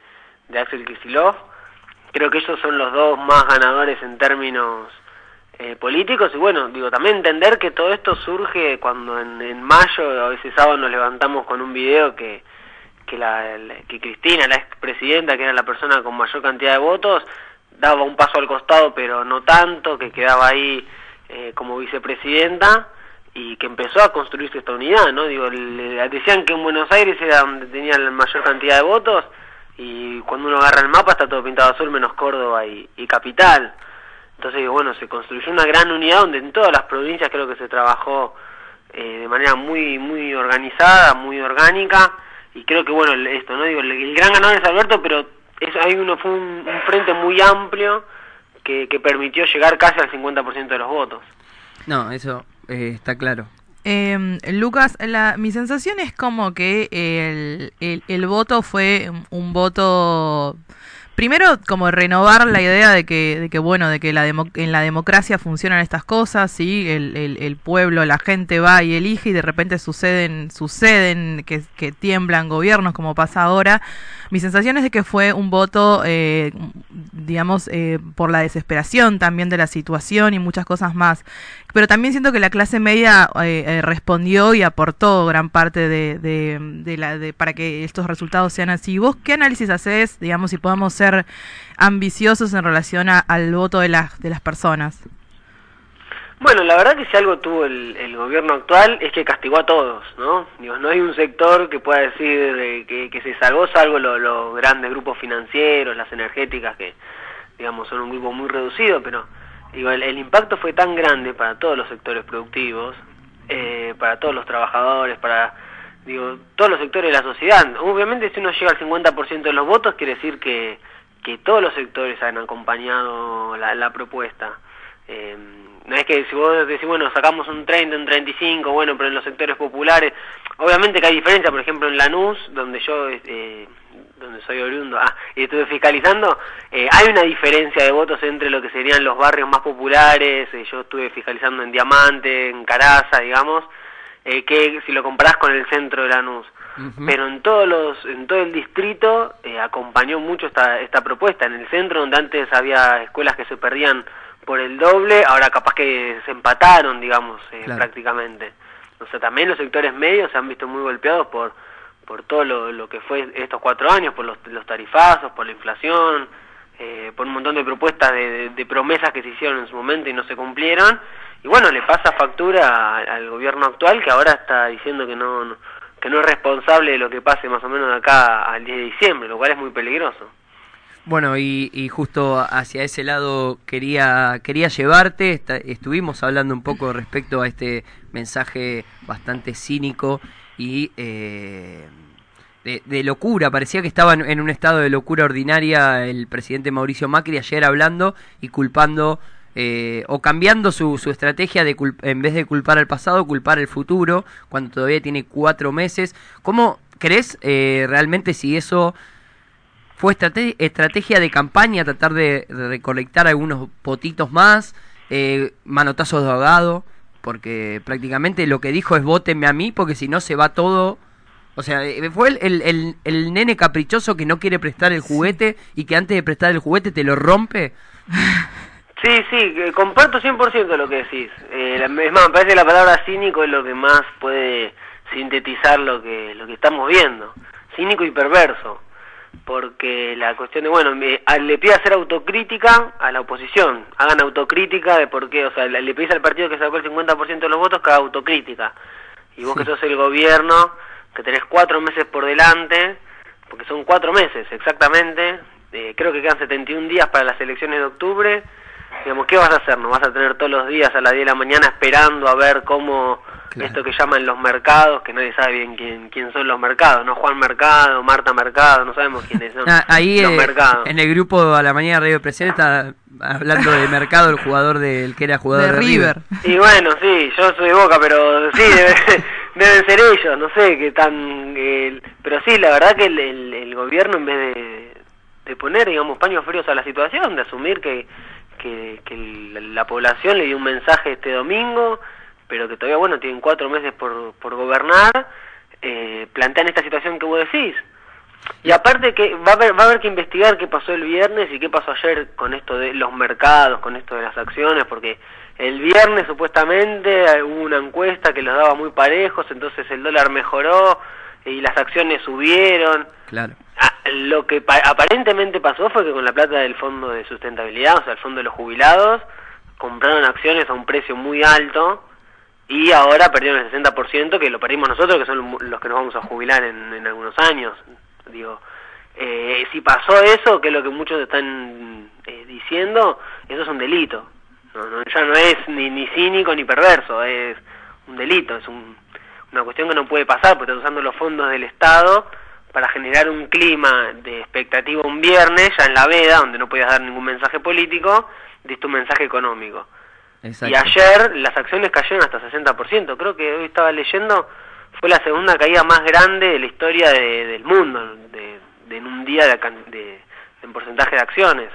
de Axel Kicillof. Creo que ellos son los dos más ganadores en términos eh, políticos, y bueno, digo, también entender que todo esto surge cuando en, en mayo, a ese sábado nos levantamos con un video que que, la, que Cristina, la expresidenta, que era la persona con mayor cantidad de votos, daba un paso al costado, pero no tanto, que quedaba ahí eh, como vicepresidenta y que empezó a construirse esta unidad, ¿no? Digo, decían que en Buenos Aires era donde tenía la mayor cantidad de votos y cuando uno agarra el mapa está todo pintado azul menos Córdoba y, Capital. Entonces, bueno, se construyó una gran unidad donde en todas las provincias creo que se trabajó eh, de manera muy muy organizada, muy orgánica y creo que bueno esto no digo el, el gran ganador es Alberto pero eso hay uno fue un, un frente muy amplio que, que permitió llegar casi al 50% de los votos No, eso eh, está claro. Eh, Lucas, la, mi sensación es como que el, el, el voto fue un voto primero como renovar la idea de que, bueno, de que la demo- en la democracia funcionan estas cosas, sí, el, el, pueblo, la gente va y elige y de repente suceden, suceden que, tiemblan gobiernos como pasa ahora. Mi sensación es de que fue un voto, eh, digamos, eh, por la desesperación también de la situación y muchas cosas más. Pero también siento que la clase media eh, eh, respondió y aportó gran parte de, de, de la, de, para que estos resultados sean así. ¿Vos qué análisis haces, digamos, si podemos ser ambiciosos en relación a- al voto de, las de las personas? Bueno, la verdad que si algo tuvo el, el gobierno actual es que castigó a todos, ¿no? Digo, no hay un sector que pueda decir que, que se salvó, salvo lo- los grandes grupos financieros, las energéticas, que digamos son un grupo muy reducido, pero digo, el, el impacto fue tan grande para todos los sectores productivos, eh, para todos los trabajadores, para digo todos los sectores de la sociedad. Obviamente si uno llega al 50% de los votos quiere decir que, que todos los sectores han acompañado la, la propuesta. Eh, no es que si vos decís, bueno, sacamos un 30, un 35, bueno, pero en los sectores populares, obviamente que hay diferencia, por ejemplo en Lanús, donde yo, eh, donde soy oriundo, ah, y estuve fiscalizando, eh, hay una diferencia de votos entre lo que serían los barrios más populares, eh, yo estuve fiscalizando en Diamante, en Caraza, digamos, eh, que si lo comparás con el centro de Lanús. Pero en todos los, en todo el distrito eh, acompañó mucho esta, esta propuesta. En el centro, donde antes había escuelas que se perdían por el doble, ahora capaz que se empataron, digamos, eh, Claro. prácticamente. O sea, también los sectores medios se han visto muy golpeados por por todo lo, lo que fue estos cuatro años, por los, los tarifazos, por la inflación, eh, por un montón de propuestas de, de- de promesas que se hicieron en su momento y no se cumplieron. Y bueno, le pasa factura a- al gobierno actual que ahora está diciendo que no, no- que no es responsable de lo que pase más o menos de acá al 10 de diciembre, lo cual es muy peligroso. Bueno, y, justo hacia ese lado quería, quería llevarte. Estuvimos hablando un poco respecto a este mensaje bastante cínico y eh, de, de locura. Parecía que estaba en un estado de locura ordinaria el presidente Mauricio Macri ayer hablando y culpando eh, o cambiando su, su estrategia de en vez de culpar al pasado, culpar el futuro, cuando todavía tiene cuatro meses. ¿Cómo crees eh, realmente si eso fue estrate- estrategia de campaña, tratar de, recolectar algunos potitos más, eh, manotazos de ahogado? Porque prácticamente lo que dijo es vótenme a mí, porque si no se va todo. O sea, eh, fue el, el, el- el nene caprichoso que no quiere prestar el juguete y que antes de prestar el juguete te lo rompe. Sí, sí, que comparto 100% lo que decís. Eh, la- es más, me parece que la palabra cínico es lo que más puede sintetizar lo que, lo que estamos viendo. Cínico y perverso. Porque la cuestión de, bueno, me- a- le pide hacer autocrítica a la oposición. Hagan autocrítica de por qué, o sea, le, pedís al partido que sacó el 50% de los votos que haga autocrítica. Y vos que sos el gobierno, que tenés cuatro meses por delante, porque son cuatro meses exactamente, eh, creo que quedan 71 días para las elecciones de octubre, digamos, ¿qué vas a hacer? ¿No vas a tener todos los días a las 10 de la mañana esperando a ver cómo esto que llaman los mercados, que nadie sabe bien quién, quién son los mercados, ¿no? Juan Mercado, Marta Mercado, no sabemos quiénes son Ah, ahí los eh, mercados. en el grupo a la mañana Radio Presión está hablando de mercado el jugador del que era jugador de, River. Y bueno, sí, yo soy de Boca, pero sí, debe- deben ser ellos, no sé qué tan... eh, pero sí, la verdad que el, el- el gobierno en vez de, de poner, digamos, paños fríos a la situación, de asumir que, que, la población le dio un mensaje este domingo, pero que todavía, bueno, tienen cuatro meses por, por gobernar, eh, plantean esta situación que vos decís. Y aparte que va a, haber, va a haber que investigar qué pasó el viernes y qué pasó ayer con esto de los mercados, con esto de las acciones, porque el viernes supuestamente hubo una encuesta que los daba muy parejos, entonces el dólar mejoró y las acciones subieron. Claro. Ah, Lo que pa- aparentemente pasó fue que con la plata del Fondo de Sustentabilidad, o sea, el Fondo de los Jubilados, compraron acciones a un precio muy alto y ahora perdieron el 60% que lo perdimos nosotros, que son los que nos vamos a jubilar en, en algunos años. Digo, eh, si pasó eso, que es lo que muchos están eh, diciendo, eso es un delito. No, no, ya no es ni, ni cínico ni perverso, es un delito, es un- una cuestión que no puede pasar, porque estás usando los fondos del Estado para generar un clima de expectativa un viernes, ya en la veda, donde no podías dar ningún mensaje político, diste un mensaje económico. Exacto. Y ayer las acciones cayeron hasta 60%. Creo que hoy estaba leyendo, fue la segunda caída más grande de la historia de- del mundo, de, de en un día de, de- en porcentaje de acciones.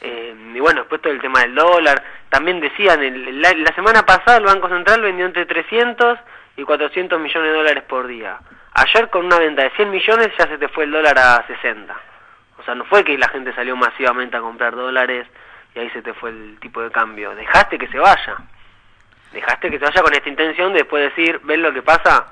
Eh, y bueno, después todo el tema del dólar. También decían, el- la, la semana pasada el Banco Central vendió entre 300 y 400 millones de dólares por día. Ayer con una venta de 100 millones ya se te fue el dólar a 60. O sea, no fue que la gente salió masivamente a comprar dólares y ahí se te fue el tipo de cambio. Dejaste que se vaya. Dejaste que se vaya con esta intención de después decir, ¿ven lo que pasa?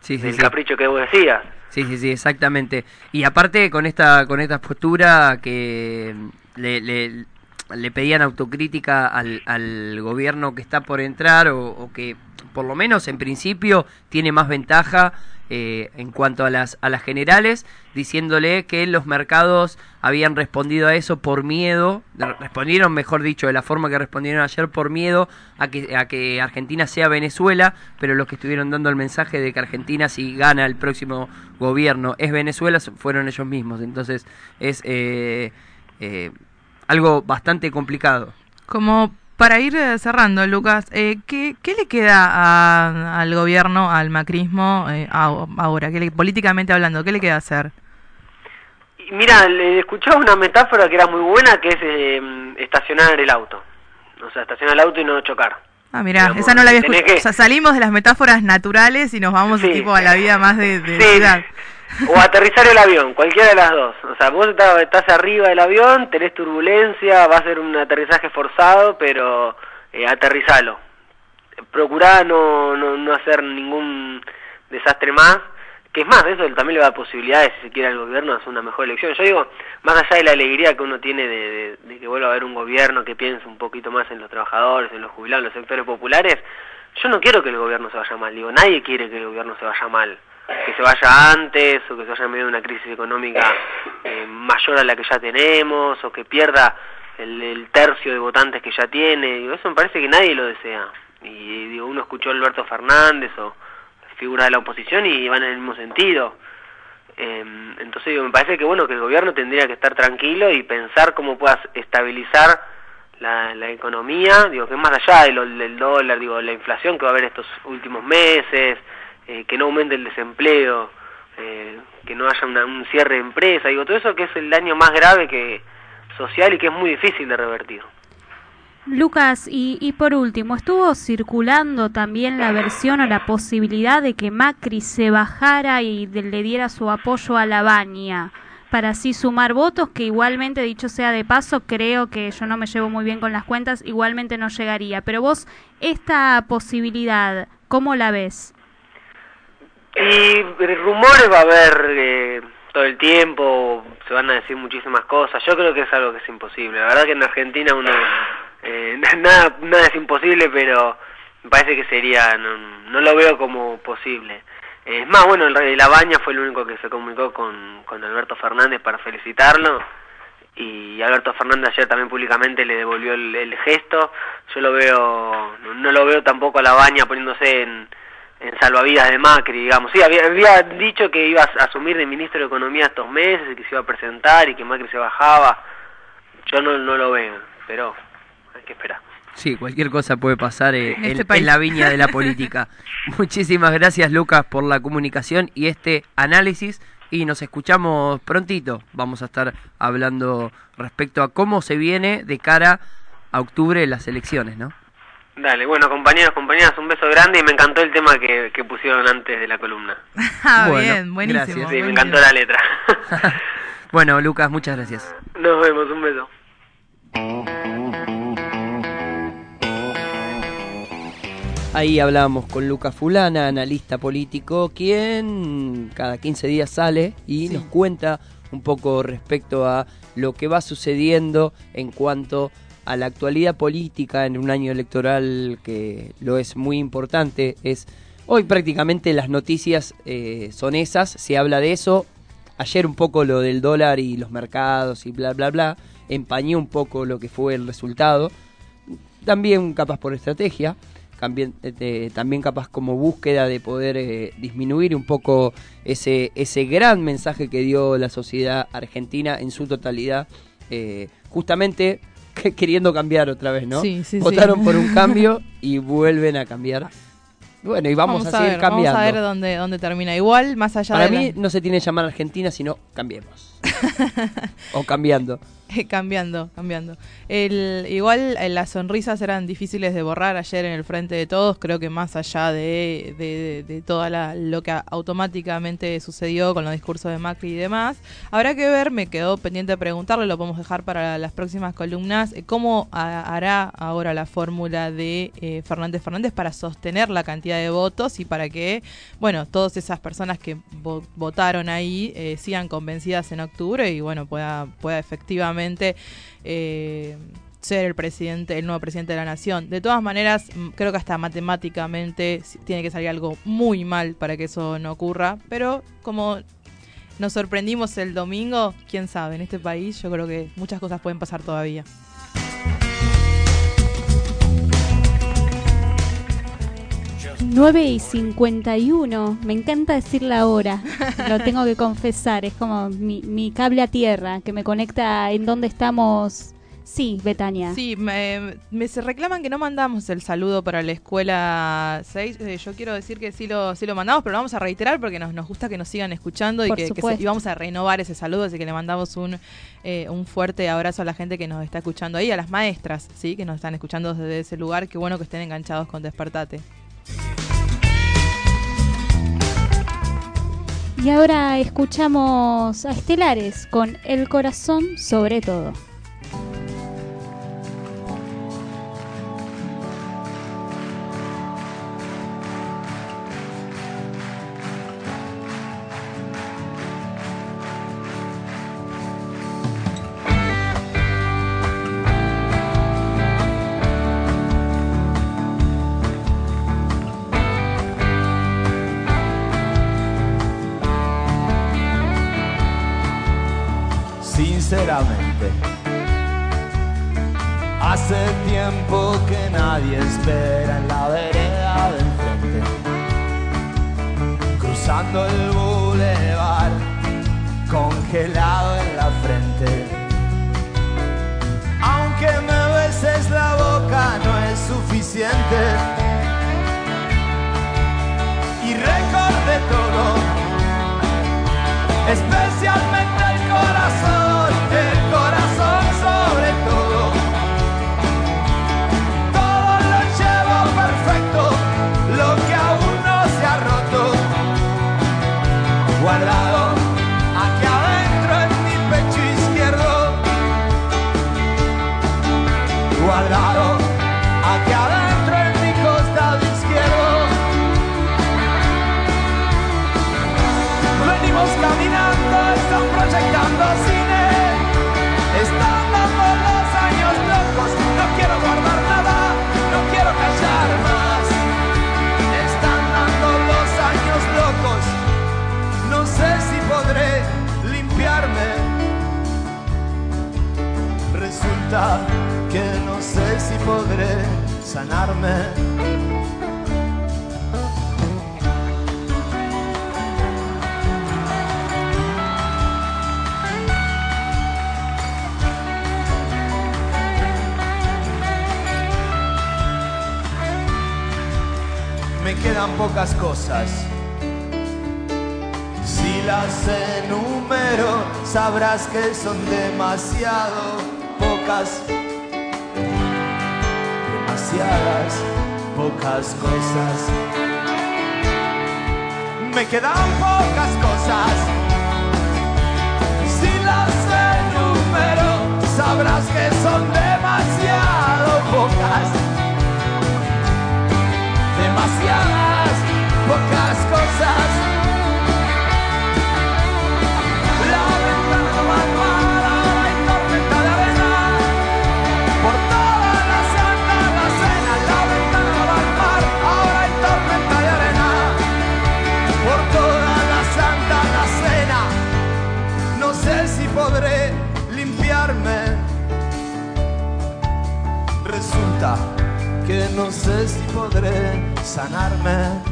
Sí, sí. capricho que vos decías. Sí, sí, sí, exactamente. Y aparte con esta con esta postura que le, le, le pedían autocrítica al, al gobierno que está por entrar o, o que por lo menos en principio tiene más ventaja eh, en cuanto a las a las generales, diciéndole que los mercados habían respondido a eso por miedo, respondieron, mejor dicho, de la forma que respondieron ayer por miedo a que a que Argentina sea Venezuela, pero los que estuvieron dando el mensaje de que Argentina si gana el próximo gobierno es Venezuela fueron ellos mismos, entonces es eh, eh, algo bastante complicado. Como para ir eh, cerrando, Lucas, eh, ¿qué, qué le queda a- al gobierno, al macrismo, eh, ahora, ¿Qué le- políticamente hablando, qué le queda hacer? Mira, le escuchaba una metáfora que era muy buena, que es eh, estacionar el auto. O sea, estacionar el auto y no chocar. Ah, mira, esa no la había escuchado. que- O sea, salimos de las metáforas naturales y nos vamos Sí. tipo a la vida más de, de Sí. ciudad. O aterrizar el avión, cualquiera de las dos. O sea, vos estás, arriba del avión, tenés turbulencia, va a ser un aterrizaje forzado, pero eh, aterrizalo. Procurá no, no, no hacer ningún desastre más. Que es más, eso también le da posibilidades, si se quiere, al gobierno hacer una mejor elección. Yo digo, más allá de la alegría que uno tiene de, de- de que vuelva a haber un gobierno que piense un poquito más en los trabajadores, en los jubilados, en los sectores populares, yo no quiero que el gobierno se vaya mal. Digo, nadie quiere que el gobierno se vaya mal que se vaya antes o que se vaya en medio de una crisis económica eh, mayor a la que ya tenemos o que pierda el, tercio de votantes que ya tiene. Digo, eso me parece que nadie lo desea. Y digo, uno escuchó a Alberto Fernández o figuras de la oposición y van en el mismo sentido. Eh, entonces digo, me parece que bueno que el gobierno tendría que estar tranquilo y pensar cómo pueda estabilizar la, la economía, digo que es más allá del, del dólar, digo la inflación que va a haber estos últimos meses, eh, que no aumente el desempleo, eh, que no haya una- un cierre de empresa, digo todo eso que es el daño más grave que social y que es muy difícil de revertir. Lucas, y, y por último, estuvo circulando también la versión o la posibilidad de que Macri se bajara y le diera su apoyo a la Baña para así sumar votos, que igualmente, dicho sea de paso, creo que yo no me llevo muy bien con las cuentas, igualmente no llegaría. Pero vos, esta posibilidad, ¿cómo la ves? Y rumores va a haber eh, todo el tiempo, se van a decir muchísimas cosas. Yo creo que es algo que es imposible. La verdad que en Argentina uno eh, nada nada es imposible, pero me parece que sería no, no lo veo como posible. Eh, Es más, bueno, el la Baña fue el único que se comunicó con, con Alberto Fernández para felicitarlo y Alberto Fernández ayer también públicamente le devolvió el, el gesto. Yo lo veo, no, no lo veo tampoco a la Baña poniéndose en, en salvavidas de Macri, digamos. Sí, había, había dicho que iba a asumir de ministro de Economía estos meses y que se iba a presentar y que Macri se bajaba. Yo no, no lo veo, pero hay que esperar. Sí, cualquier cosa puede pasar eh, En este en la viña de la política. Muchísimas gracias Lucas por la comunicación y este análisis y nos escuchamos prontito. Vamos a estar hablando respecto a cómo se viene de cara a octubre las elecciones, ¿no? Dale, bueno, compañeros, compañeras, un beso grande y me encantó el tema que, que pusieron antes de la columna. Ah, Bueno, bien, buenísimo. gracias. Sí, me encantó la letra. Bueno, Lucas, muchas gracias. Nos vemos, un beso. Ahí hablábamos con Lucas Fulana, analista político, quien cada 15 días sale y nos cuenta un poco respecto a lo que va sucediendo en cuanto a la actualidad política en un año electoral que lo es muy importante. Es hoy prácticamente las noticias eh, son esas, se habla de eso. Ayer un poco lo del dólar y los mercados y bla bla bla empañó un poco lo que fue el resultado. También capaz por estrategia también, eh, también capaz como búsqueda de poder eh, disminuir un poco ese, ese gran mensaje que dio la sociedad argentina en su totalidad, eh, justamente queriendo cambiar otra vez, ¿no? Sí, sí, Votaron sí. por un cambio y vuelven a cambiar. Bueno, y vamos, a, seguir ver, cambiando. Vamos a ver dónde, dónde termina. Igual, más allá Para de la- mí no se tiene que llamar Argentina, sino cambiemos. o cambiando. cambiando, cambiando. El, igual eh, las sonrisas eran difíciles de borrar ayer en el frente de todos. Creo que más allá de, de, de toda la, lo que automáticamente sucedió con los discursos de Macri y demás, habrá que ver. Me quedó pendiente de preguntarle, lo podemos dejar para las próximas columnas. eh, ¿Cómo ha- hará ahora la fórmula de eh, Fernández Fernández para sostener la cantidad de votos y para que, bueno, todas esas personas que vo- votaron ahí eh, sigan convencidas en octubre y, bueno, pueda, pueda efectivamente eh, ser el presidente, el nuevo presidente de la nación. De todas maneras, creo que hasta matemáticamente tiene que salir algo muy mal para que eso no ocurra, pero como nos sorprendimos el domingo, quién sabe, en este país yo creo que muchas cosas pueden pasar todavía. 9 y 51, me encanta decir la hora, lo tengo que confesar, es como mi, mi cable a tierra que me conecta en donde estamos. Sí, Betania. Sí, me, me se reclaman que no mandamos el saludo para la escuela 6. Eh, yo quiero decir que sí lo, sí lo mandamos, pero lo vamos a reiterar porque nos, nos gusta que nos sigan escuchando y que, que se- supuesto. y vamos a renovar ese saludo, así que le mandamos un, eh, un fuerte abrazo a la gente que nos está escuchando ahí, a las maestras, sí, que nos están escuchando desde ese lugar. Qué bueno que estén enganchados con Despertate. Y ahora escuchamos a Estelares con El corazón sobre todo. Hace tiempo que nadie espera en la vereda de enfrente. cruzando el bulevar, congelado en la frente. Aunque me beses la boca no es suficiente. Y recordé todo, especialmente el corazón, podré sanarme. Me quedan pocas cosas. Si las enumero, sabrás que son demasiado pocas. Demasiadas pocas cosas. Me quedan pocas cosas. Si las enumero, sabrás que son demasiado pocas. Demasiadas pocas cosas. Que no sé si podré sanarme.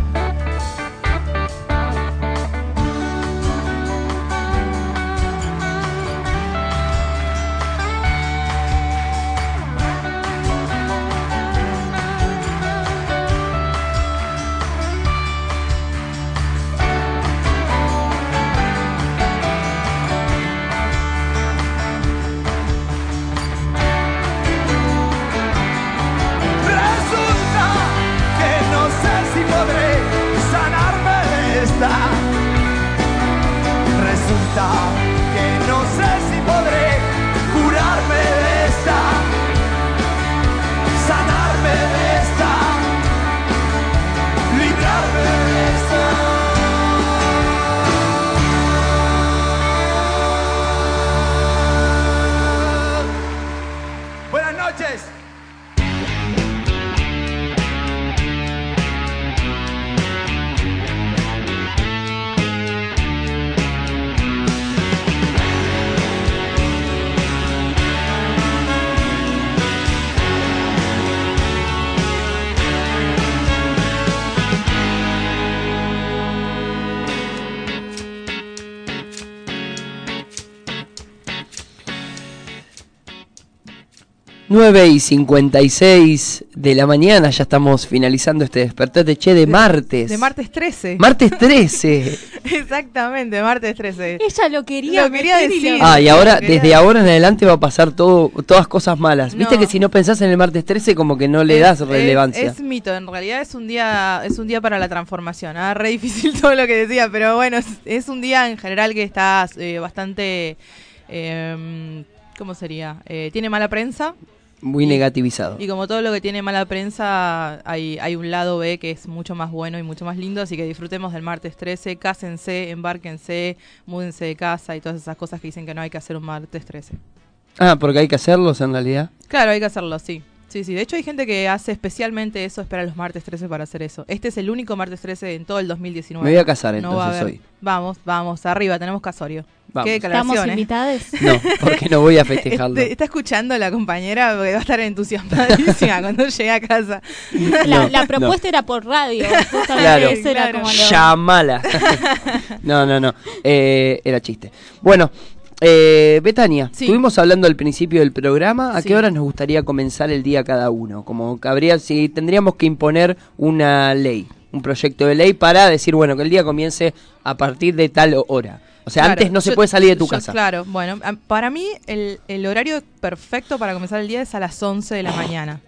9 y 56 de la mañana, ya estamos finalizando este despertar de Che de, martes. De martes 13. Martes 13. Exactamente, martes 13. Ella lo quería, quería decir. Ah, y ahora, desde ahora en adelante va a pasar todo, todas cosas malas. Viste que si no pensás en el martes 13 como que no le das relevancia. Es, mito, en realidad es un día, es un día para la transformación. Ah, re difícil todo lo que decía, pero bueno, es, un día en general que está eh, bastante... Em, ¿Cómo sería? Eh, ¿Tiene mala prensa? Muy negativizado. Y como todo lo que tiene mala prensa, hay, hay un lado B que es mucho más bueno y mucho más lindo, así que disfrutemos del martes 13, cásense, embárquense, múdense de casa y todas esas cosas que dicen que no hay que hacer un martes 13. Ah, porque hay que hacerlos en realidad. Claro, hay que hacerlo, sí. Sí, sí. De hecho, hay gente que hace especialmente eso, espera los martes 13 para hacer eso. Este es el único martes 13 en todo el 2019. Me voy a casar, No va a entonces, haber- hoy. Vamos, vamos, arriba, tenemos casorio. Vamos. Qué declaración, ¿Estamos ¿eh? invitados? No, porque no voy a festejarlo. Este- está escuchando la compañera porque va a estar entusiasmadísima cuando llegue a casa. La, No, la propuesta era por radio. Justamente Claro. eso era Claro. como lo- Llamala. no, no, no. Eh, era chiste. Bueno, eh, Betania, Sí. estuvimos hablando al principio del programa. ¿A Sí. qué hora nos gustaría comenzar el día cada uno? Como que habría, si tendríamos que imponer una ley, un proyecto de ley para decir, bueno, que el día comience a partir de tal hora. O sea, Claro, antes no se yo- puede salir de tu yo- casa. Claro, bueno, para mí el, el horario perfecto para comenzar el día es a las 11 de la mañana.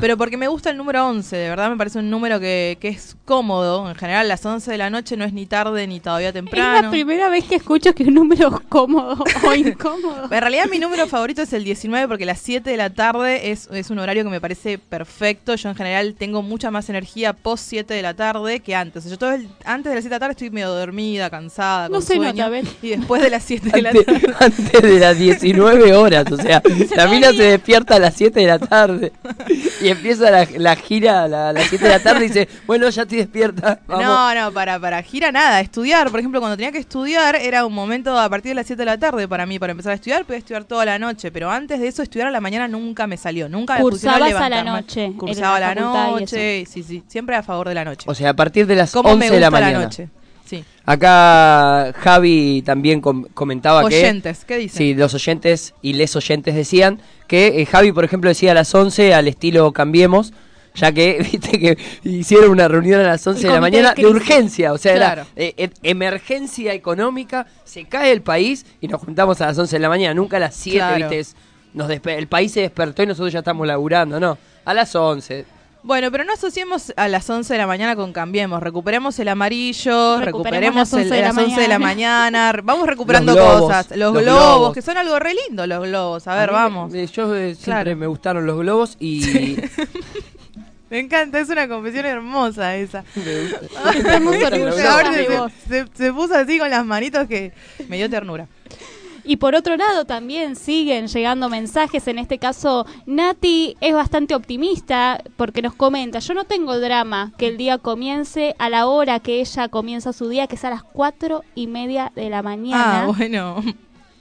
Pero porque me gusta el número 11, de verdad me parece un número que, que es cómodo. En general, las 11 de la noche no es ni tarde ni todavía Es la temprano. primera vez que escucho que un número es cómodo o incómodo. En realidad mi número favorito es el 19 porque las 7 de la tarde es, es un horario que me parece perfecto. Yo en general tengo mucha más energía post 7 de la tarde que antes. Yo todo el- antes de las 7 de la tarde estoy medio dormida, cansada, No con sueño. nota. Y después de las 7 de la Antes, tarde... antes de las 19 horas, o sea, la mina se despierta a las 7 de la tarde y empieza la, la gira a la- a las 7 de la tarde y dice, bueno, ya estoy despierta. Vamos. No, no, para, para gira nada, estudiar. Por ejemplo, cuando tenía que estudiar era un momento a partir de las 7 de la tarde para mí, para empezar a estudiar, podía estudiar toda la noche, pero antes de eso estudiar a la mañana nunca me salió, nunca me Cursabas a la levantarme. noche, Cursaba a la la noche, sí, sí, siempre a favor de la noche. O sea, a partir de las ¿Cómo 11 me de la gusta la mañana. noche? Sí. Acá Javi también com- comentaba que... Oyentes, ¿qué dicen? Sí, los oyentes y les oyentes decían que eh, Javi, por ejemplo, decía a las 11 al estilo Cambiemos, ya que, viste, que hicieron una reunión a las 11 de la de mañana de urgencia, o sea, Claro. eh, eh, emergencia económica, se cae el país y nos juntamos a las 11 de la mañana, nunca a las 7, Claro. viste, es- nos el país se despertó y nosotros ya estamos laburando, no, a las 11. Bueno, pero no asociemos a las 11 de la mañana con Cambiemos. Recuperemos el amarillo, Recuperemos recuperemos las 11 el- de la las 11 de la mañana. Vamos recuperando Los globos, cosas. Los, los globos, globos. que son algo re lindo, los globos. A ver, mí vamos. me- yo eh, siempre Claro. me gustaron los globos y... Me encanta, es una confesión hermosa esa. de se, se- se puso así con las manitos que me dio ternura. Y por otro lado también siguen llegando mensajes, en este caso Nati es bastante optimista porque nos comenta, yo no tengo drama que el día comience a la hora que ella comienza su día, que es a las cuatro y media de la mañana. Ah, bueno.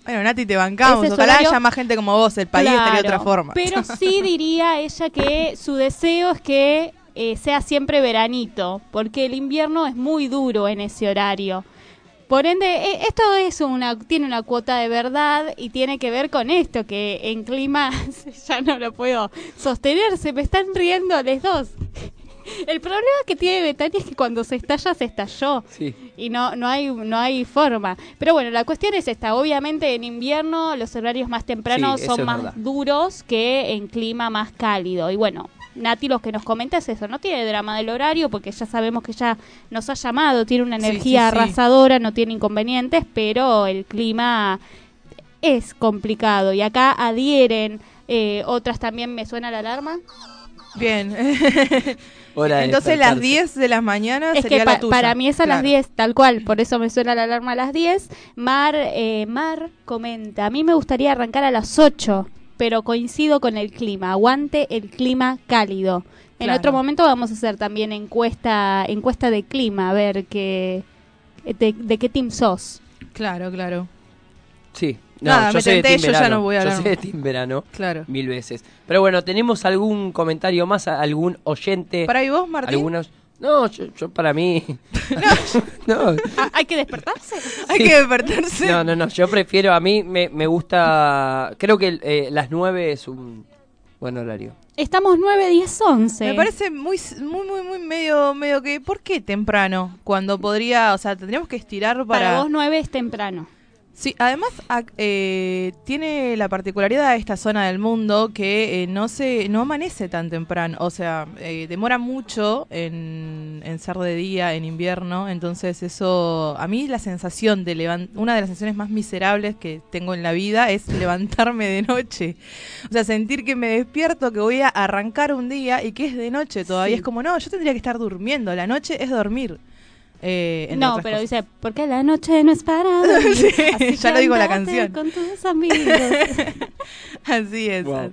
Bueno, Nati, te bancamos. Ese es Ojalá horario- haya más gente como vos. El país estaría de otra Claro, forma. Pero sí diría ella que su deseo es que eh, sea siempre veranito, porque el invierno es muy duro en ese horario. Por ende, eh, esto es una, tiene una cuota de verdad y tiene que ver con esto, que en clima ya no lo puedo sostener, se me están riendo los dos. El problema que tiene Betania es que cuando se estalla, se estalló Sí. y no no hay no hay forma pero bueno la cuestión es esta obviamente en invierno los horarios más tempranos Sí, son más verdad. duros que en clima más cálido y bueno Nati lo que nos comenta es eso no tiene drama del horario porque ya sabemos que ya nos ha llamado tiene una energía sí, sí. arrasadora no tiene inconvenientes pero el clima es complicado y acá adhieren eh, otras también me suena la alarma Bien. Hora Entonces las despertarse. 10 de las mañanas Es sería que la tuya. para mí es a las Claro. 10, tal cual, por eso me suena la alarma a las 10. Mar, eh, Mar comenta, a mí me gustaría arrancar a las 8, pero coincido con el clima, aguante el clima cálido. En Claro. otro momento vamos a hacer también encuesta encuesta de clima, a ver qué, de, de qué team sos. Claro, claro. Sí. No, Nada, yo me sé de Team yo ya no voy a Yo hablar. sé de Team Verano. Claro. Mil veces. Pero bueno, ¿tenemos algún comentario más? a- ¿Algún oyente? ¿Para y vos, Martín? Algunos... No, yo, yo para mí... no. Ah, ¿Hay que despertarse? Hay Sí. que despertarse. No, no, no, yo prefiero, a mí me, me gusta, creo que eh, las 9 es un buen horario. Estamos 9, 10, 11. Me parece muy, muy, muy, muy medio, medio que, ¿por qué temprano? Cuando podría, o sea, tendríamos que estirar para... Para vos 9 es temprano. Sí, además eh, tiene la particularidad de esta zona del mundo que eh, no se no amanece tan temprano, o sea, eh, demora mucho en, en ser de día en invierno, entonces eso a mí la sensación de levan- una de las sensaciones más miserables que tengo en la vida es levantarme de noche, o sea, sentir que me despierto, que voy a arrancar un día y que es de noche todavía. Sí. es como no, yo tendría que estar durmiendo, la noche es dormir. Eh, entre No, pero cosas. dice, porque la noche no es para dormir, Sí, así ya lo digo la canción. Con tus amigos. Así es. Wow.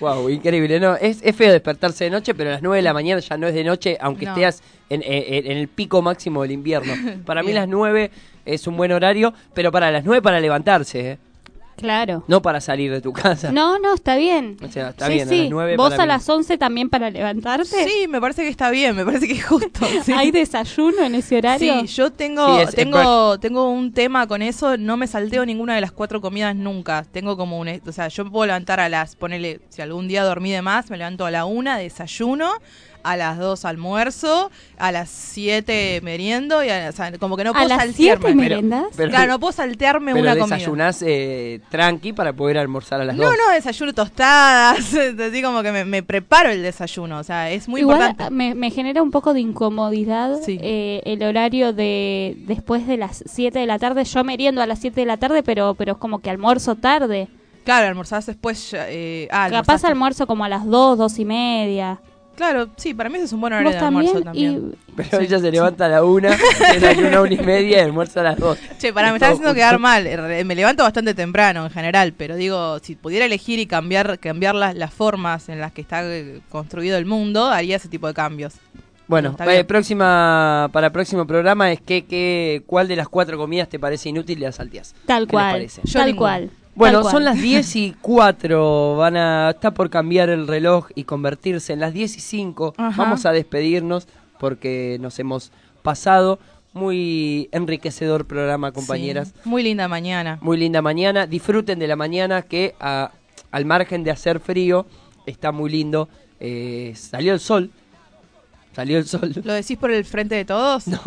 Wow, increíble, ¿no? Es, es feo despertarse de noche, pero a las 9 de la mañana ya no es de noche, aunque No. estés en, en- en el pico máximo del invierno. Para mí las 9 es un buen horario, pero para las 9 para levantarse, ¿eh? Claro. No para salir de tu casa. No, no, está bien. O sea, está sí, bien, a las 9 ¿Vos para a las 11 también para levantarte? Sí, me parece que está bien, me parece que es justo. sí. ¿Hay desayuno en ese horario? Sí, yo tengo, Sí, es- es tengo, tengo un tema con eso, no me salteo ninguna de las cuatro comidas nunca. Tengo como un, o sea, yo me puedo levantar a las, ponele, si algún día dormí de más, me levanto a la una, desayuno, a las dos almuerzo, a las siete meriendo, y a- o sea, como que no ¿A puedo las saltearme. siete merendás? Pero- claro, no puedo saltearme Pero una comida. desayunás eh, tranqui para poder almorzar a las No, 2. no, desayuno tostadas, así como que me, me preparo el desayuno, o sea, es muy Igual importante. me, me genera un poco de incomodidad eh, el horario de después de las 7 de la tarde. Yo meriendo a las 7 de la tarde, pero pero es como que almuerzo tarde. Claro, almorzás después, eh, ah, Capaz almuerzo como a las 2, 2 y media. Claro, sí, para mí ese es un buen horario ¿Vos de almuerzo también? Pero ella se levanta a la 1, desayuna a una y media y almuerza a las 2. Che, para, me está haciendo quedar mal. Eh, Me levanto bastante temprano en general, pero digo, si pudiera elegir y cambiar, cambiar las, las formas en las que está eh, construido el mundo, haría ese tipo de cambios. Bueno, Está eh, bien. próxima para el próximo programa es que, que cuál de las cuatro comidas te parece inútil y las salteás. Tal ¿Qué les cual. parece? Tal cual. Bueno, son las 10 y 4, van a, está por cambiar el reloj y convertirse en las 10 y 5. Ajá. Vamos a despedirnos porque nos hemos pasado. Muy enriquecedor programa, compañeras. Sí, muy linda mañana. Muy linda mañana. Disfruten de la mañana que a- al margen de hacer frío está muy lindo. Eh, salió el sol. Salió el sol. ¿Lo decís por el frente de todos? No,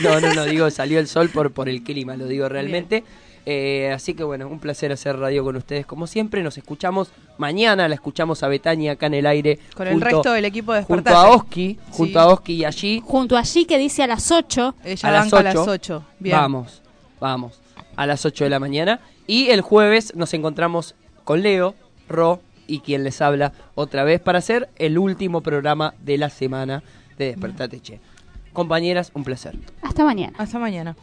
no, no, no, digo salió el sol por, por el clima, lo digo realmente. Eh, así que bueno, un placer hacer radio con ustedes como siempre. Nos escuchamos mañana, la escuchamos a Betania acá en el aire. Con el resto del equipo de Junto a Oski, junto a Oski y allí. Junto allí que dice a las 8. Ella a las banca a 8. las 8. Bien. Vamos, vamos. A las 8 de la mañana. Y el jueves nos encontramos con Leo, Ro y quien les habla otra vez para hacer el último programa de la semana de Despertate Che. Compañeras, un placer. Hasta mañana. Hasta mañana.